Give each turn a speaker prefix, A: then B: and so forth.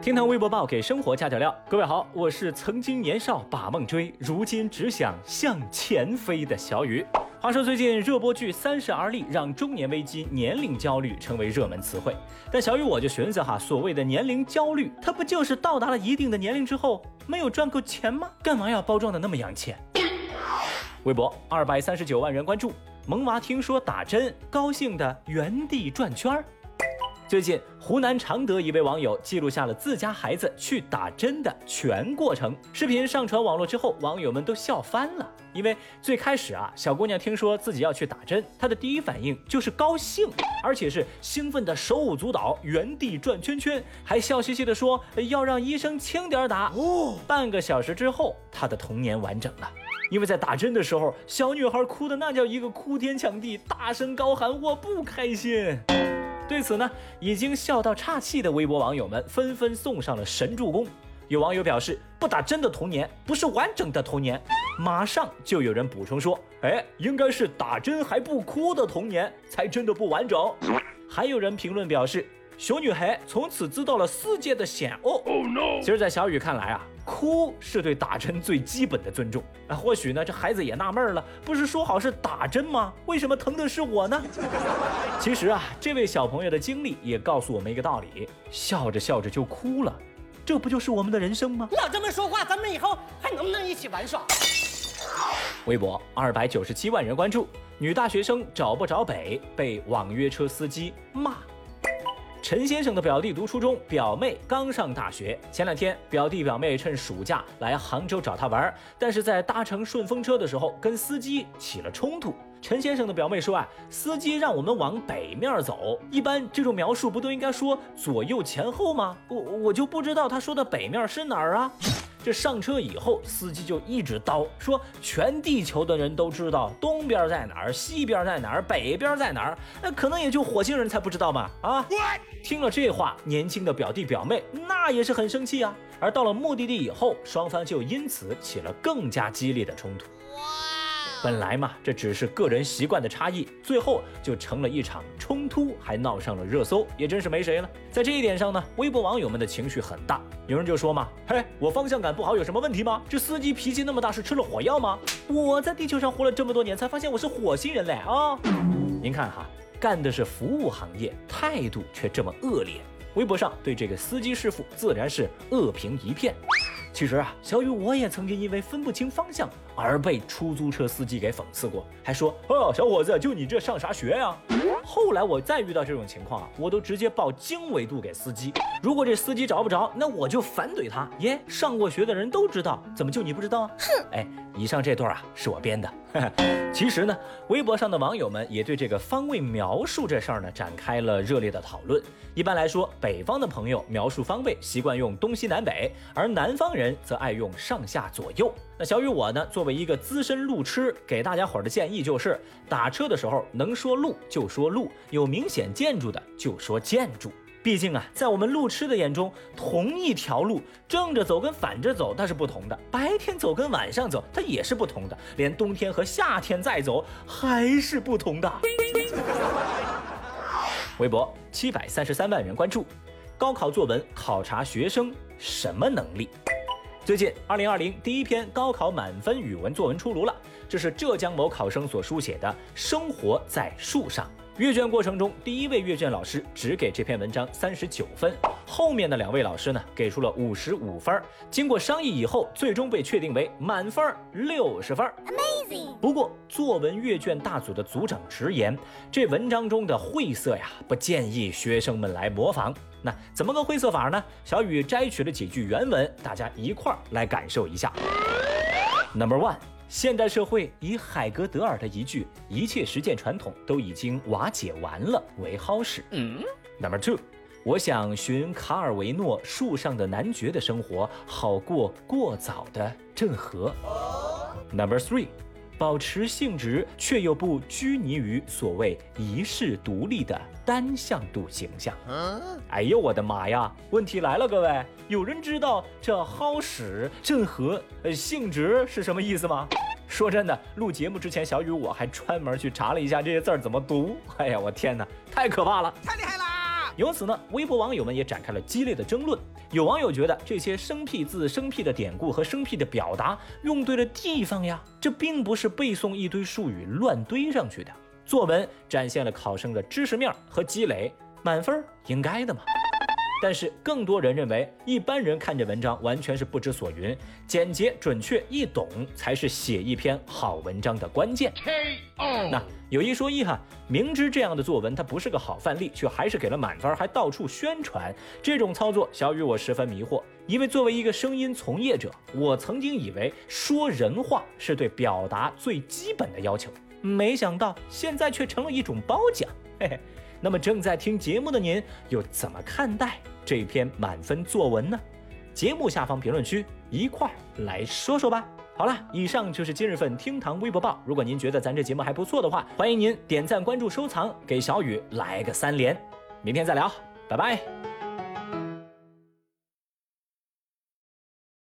A: 听堂微博报给生活加点料。各位好，我是曾经年少把梦追，如今只想向前飞的小雨。话说最近热播剧《三十而立》让中年危机、年龄焦虑成为热门词汇，但小雨我就寻思哈，所谓的年龄焦虑，它不就是到达了一定的年龄之后没有赚够钱吗？干嘛要包装的那么洋气？微博二百三十九万人关注，萌娃听说打针，高兴的原地转圈儿。最近，湖南常德一位网友记录下了自家孩子去打针的全过程。视频上传网络之后，网友们都笑翻了。因为最开始啊，小姑娘听说自己要去打针，她的第一反应就是高兴，而且是兴奋的手舞足蹈，原地转圈圈，还笑嘻嘻的说要让医生轻点打。哦，半个小时之后，她的童年完整了。因为在打针的时候，小女孩哭的那叫一个哭天抢地，大声高喊：“我不开心。”对此呢，已经笑到岔气的微博网友们纷纷送上了神助攻。有网友表示，不打针的童年不是完整的童年。马上就有人补充说，哎，应该是打针还不哭的童年才真的不完整。还有人评论表示。小女孩从此知道了世界的险恶。其实，在小雨看来啊，哭是对打针最基本的尊重。啊，或许呢，这孩子也纳闷了，不是说好是打针吗？为什么疼的是我呢？其实啊，这位小朋友的经历也告诉我们一个道理：笑着笑着就哭了，这不就是我们的人生吗？
B: 老这么说话，咱们以后还能不能一起玩耍？
A: 微博二百九十七万人关注，女大学生找不着北，被网约车司机骂。陈先生的表弟读初中，表妹刚上大学。前两天，表弟表妹趁暑假来杭州找他玩，但是在搭乘顺风车的时候，跟司机起了冲突。陈先生的表妹说啊，司机让我们往北面走，一般这种描述不都应该说左右前后吗？我我就不知道他说的北面是哪儿啊。这上车以后，司机就一直叨说，全地球的人都知道东边在哪儿，西边在哪儿，北边在哪儿，那可能也就火星人才不知道嘛啊！听了这话，年轻的表弟表妹那也是很生气啊。而到了目的地以后，双方就因此起了更加激烈的冲突。本来嘛，这只是个人习惯的差异，最后就成了一场冲突，还闹上了热搜，也真是没谁了。在这一点上呢，微博网友们的情绪很大，有人就说嘛：“嘿，我方向感不好有什么问题吗？这司机脾气那么大，是吃了火药吗？我在地球上活了这么多年，才发现我是火星人嘞啊！您看哈，干的是服务行业，态度却这么恶劣，微博上对这个司机师傅自然是恶评一片。”其实啊，小雨我也曾经因为分不清方向而被出租车司机给讽刺过，还说：“哦，小伙子，就你这上啥学呀？”后来我再遇到这种情况啊，我都直接报经纬度给司机。如果这司机找不着，那我就反怼他。耶，上过学的人都知道，怎么就你不知道啊？哼！哎，以上这段啊是我编的。其实呢，微博上的网友们也对这个方位描述这事儿呢展开了热烈的讨论。一般来说，北方的朋友描述方位习惯用东西南北，而南方人则爱用上下左右。那小雨我呢，作为一个资深路痴，给大家伙儿的建议就是，打车的时候能说路就说路，有明显建筑的就说建筑。毕竟啊，在我们路痴的眼中，同一条路正着走跟反着走它是不同的，白天走跟晚上走它也是不同的，连冬天和夏天再走还是不同的。微博七百三十三万人关注，高考作文考察学生什么能力？最近，二零二零第一篇高考满分语文作文出炉了，这是浙江某考生所书写的《生活在树上》。阅卷过程中，第一位阅卷老师只给这篇文章三十九分，后面的两位老师呢给出了五十五分。经过商议以后，最终被确定为满分六十分。Amazing！不过，作文阅卷大组的组长直言，这文章中的晦涩呀，不建议学生们来模仿。那怎么个晦涩法呢？小雨摘取了几句原文，大家一块儿来感受一下。Number one。现代社会以海格德尔的一句“一切实践传统都已经瓦解完了”为好使。嗯，Number two，我想寻卡尔维诺树上的男爵的生活，好过过早的郑和。Number three，保持性质却又不拘泥于所谓一世独立的单向度形象。哎呦我的妈呀！问题来了，各位，有人知道这好使郑和呃性质是什么意思吗？说真的，录节目之前，小雨我还专门去查了一下这些字儿怎么读。哎呀，我天哪，太可怕了，
B: 太厉害了！
A: 由此呢，微博网友们也展开了激烈的争论。有网友觉得这些生僻字、生僻的典故和生僻的表达用对了地方呀，这并不是背诵一堆术语乱堆上去的。作文展现了考生的知识面和积累，满分应该的嘛。但是更多人认为，一般人看这文章完全是不知所云，简洁准确易懂才是写一篇好文章的关键。那有一说一哈，明知这样的作文它不是个好范例，却还是给了满分，还到处宣传，这种操作小雨我十分迷惑。因为作为一个声音从业者，我曾经以为说人话是对表达最基本的要求，没想到现在却成了一种褒奖。嘿嘿。那么正在听节目的您又怎么看待这篇满分作文呢？节目下方评论区一块儿来说说吧。好了，以上就是今日份厅堂微博报。如果您觉得咱这节目还不错的话，欢迎您点赞、关注、收藏，给小雨来个三连。明天再聊，拜拜。